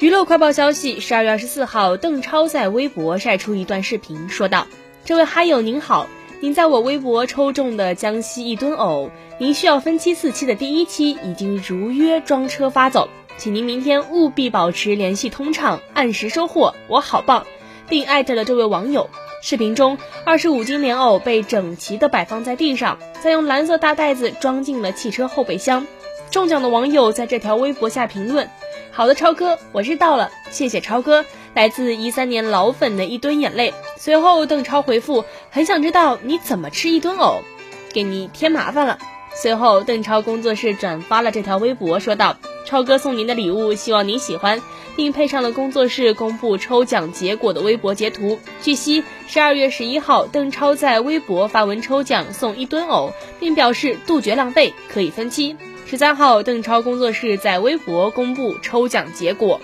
娱乐快报消息：十二月二十四号，邓超在微博晒出一段视频，说道：“这位嗨友您好，您在我微博抽中的江西一吨藕，您需要分期四期的第一期已经如约装车发走，请您明天务必保持联系通畅，按时收货，我好棒，并艾特了这位网友。”视频中，二十五斤莲藕被整齐地摆放在地上，再用蓝色大袋子装进了汽车后备箱。中奖的网友在这条微博下评论：“好的，超哥，我知道了，谢谢超哥。”来自一三年老粉的一吨眼泪。随后，邓超回复：“很想知道你怎么吃一吨藕，给你添麻烦了。”随后，邓超工作室转发了这条微博，说道：“超哥送您的礼物，希望您喜欢。”并配上了工作室公布抽奖结果的微博截图。据悉，十二月十一号，邓超在微博发文抽奖送一吨藕，并表示杜绝浪费，可以分期。十三号，邓超工作室在微博公布抽奖结果。